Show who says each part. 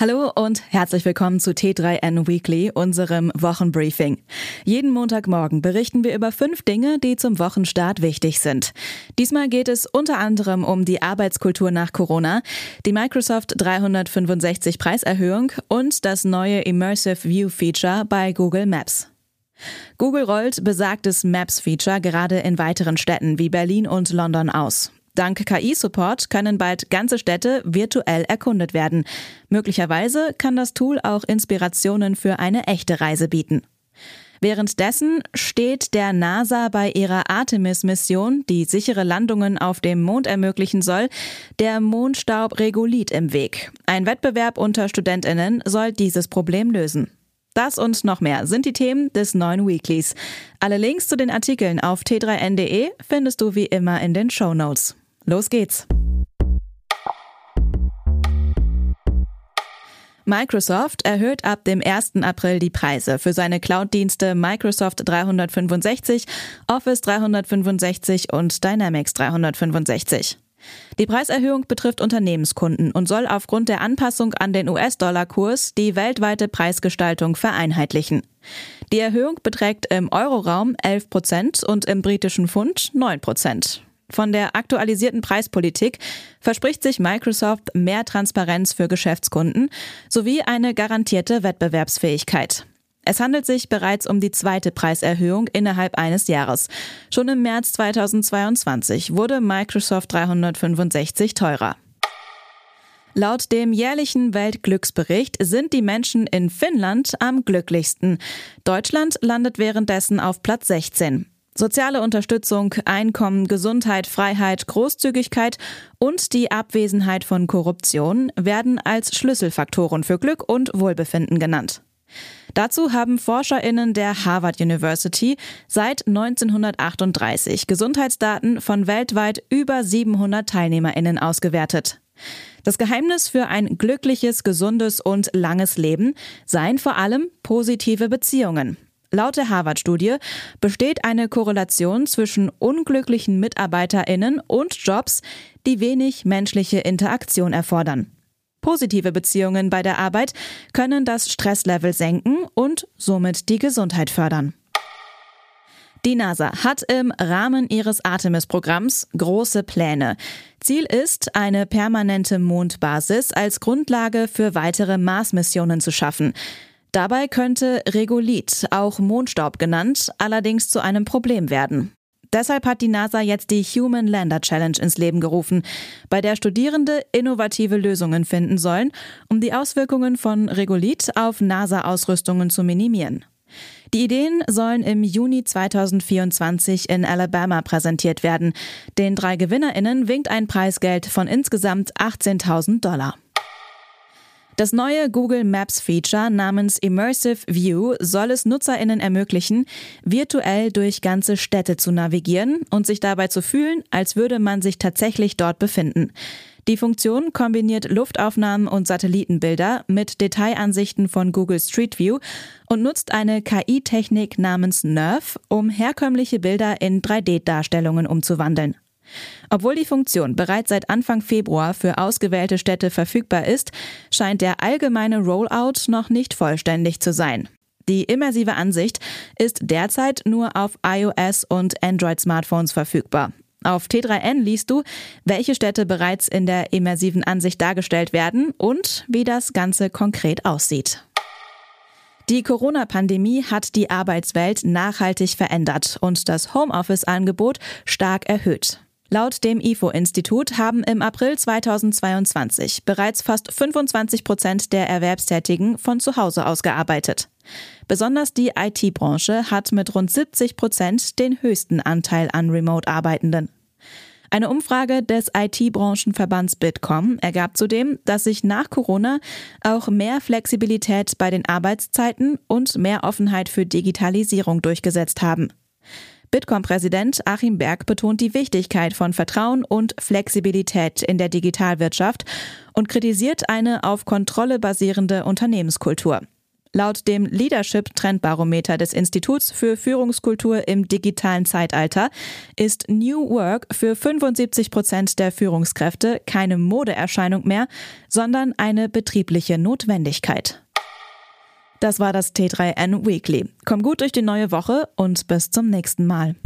Speaker 1: Hallo und herzlich willkommen zu T3N Weekly, unserem Wochenbriefing. Jeden Montagmorgen berichten wir über fünf Dinge, die zum Wochenstart wichtig sind. Diesmal geht es unter anderem um die Arbeitskultur nach Corona, die Microsoft 365 Preiserhöhung und das neue Immersive View Feature bei Google Maps. Google rollt besagtes Maps-Feature gerade in weiteren Städten wie Berlin und London aus. Dank KI-Support können bald ganze Städte virtuell erkundet werden. Möglicherweise kann das Tool auch Inspirationen für eine echte Reise bieten. Währenddessen steht der NASA bei ihrer Artemis-Mission, die sichere Landungen auf dem Mond ermöglichen soll, der Mondstaub Regolith im Weg. Ein Wettbewerb unter Studentinnen soll dieses Problem lösen. Das und noch mehr sind die Themen des neuen Weeklies. Alle Links zu den Artikeln auf t3n.de findest du wie immer in den Show Notes. Los geht's! Microsoft erhöht ab dem 1. April die Preise für seine Cloud-Dienste Microsoft 365, Office 365 und Dynamics 365. Die Preiserhöhung betrifft Unternehmenskunden und soll aufgrund der Anpassung an den US-Dollar-Kurs die weltweite Preisgestaltung vereinheitlichen. Die Erhöhung beträgt im Euroraum 11 Prozent und im britischen Pfund 9 Prozent. Von der aktualisierten Preispolitik verspricht sich Microsoft mehr Transparenz für Geschäftskunden sowie eine garantierte Wettbewerbsfähigkeit. Es handelt sich bereits um die zweite Preiserhöhung innerhalb eines Jahres. Schon im März 2022 wurde Microsoft 365 teurer. Laut dem jährlichen Weltglücksbericht sind die Menschen in Finnland am glücklichsten. Deutschland landet währenddessen auf Platz 16. Soziale Unterstützung, Einkommen, Gesundheit, Freiheit, Großzügigkeit und die Abwesenheit von Korruption werden als Schlüsselfaktoren für Glück und Wohlbefinden genannt. Dazu haben Forscherinnen der Harvard University seit 1938 Gesundheitsdaten von weltweit über 700 Teilnehmerinnen ausgewertet. Das Geheimnis für ein glückliches, gesundes und langes Leben seien vor allem positive Beziehungen. Laut der Harvard-Studie besteht eine Korrelation zwischen unglücklichen Mitarbeiterinnen und Jobs, die wenig menschliche Interaktion erfordern. Positive Beziehungen bei der Arbeit können das Stresslevel senken und somit die Gesundheit fördern. Die NASA hat im Rahmen ihres Artemis-Programms große Pläne. Ziel ist, eine permanente Mondbasis als Grundlage für weitere Mars-Missionen zu schaffen. Dabei könnte Regolith, auch Mondstaub genannt, allerdings zu einem Problem werden. Deshalb hat die NASA jetzt die Human Lander Challenge ins Leben gerufen, bei der Studierende innovative Lösungen finden sollen, um die Auswirkungen von Regolith auf NASA-Ausrüstungen zu minimieren. Die Ideen sollen im Juni 2024 in Alabama präsentiert werden. Den drei Gewinnerinnen winkt ein Preisgeld von insgesamt 18.000 Dollar. Das neue Google Maps Feature namens Immersive View soll es Nutzerinnen ermöglichen, virtuell durch ganze Städte zu navigieren und sich dabei zu fühlen, als würde man sich tatsächlich dort befinden. Die Funktion kombiniert Luftaufnahmen und Satellitenbilder mit Detailansichten von Google Street View und nutzt eine KI-Technik namens Nerve, um herkömmliche Bilder in 3D-Darstellungen umzuwandeln. Obwohl die Funktion bereits seit Anfang Februar für ausgewählte Städte verfügbar ist, scheint der allgemeine Rollout noch nicht vollständig zu sein. Die immersive Ansicht ist derzeit nur auf iOS und Android-Smartphones verfügbar. Auf T3N liest du, welche Städte bereits in der immersiven Ansicht dargestellt werden und wie das Ganze konkret aussieht. Die Corona-Pandemie hat die Arbeitswelt nachhaltig verändert und das Homeoffice-Angebot stark erhöht. Laut dem IFO-Institut haben im April 2022 bereits fast 25 Prozent der Erwerbstätigen von zu Hause aus gearbeitet. Besonders die IT-Branche hat mit rund 70 Prozent den höchsten Anteil an Remote-Arbeitenden. Eine Umfrage des IT-Branchenverbands Bitkom ergab zudem, dass sich nach Corona auch mehr Flexibilität bei den Arbeitszeiten und mehr Offenheit für Digitalisierung durchgesetzt haben. Bitkom-Präsident Achim Berg betont die Wichtigkeit von Vertrauen und Flexibilität in der Digitalwirtschaft und kritisiert eine auf Kontrolle basierende Unternehmenskultur. Laut dem Leadership Trendbarometer des Instituts für Führungskultur im digitalen Zeitalter ist New Work für 75 Prozent der Führungskräfte keine Modeerscheinung mehr, sondern eine betriebliche Notwendigkeit. Das war das T3N Weekly. Komm gut durch die neue Woche und bis zum nächsten Mal.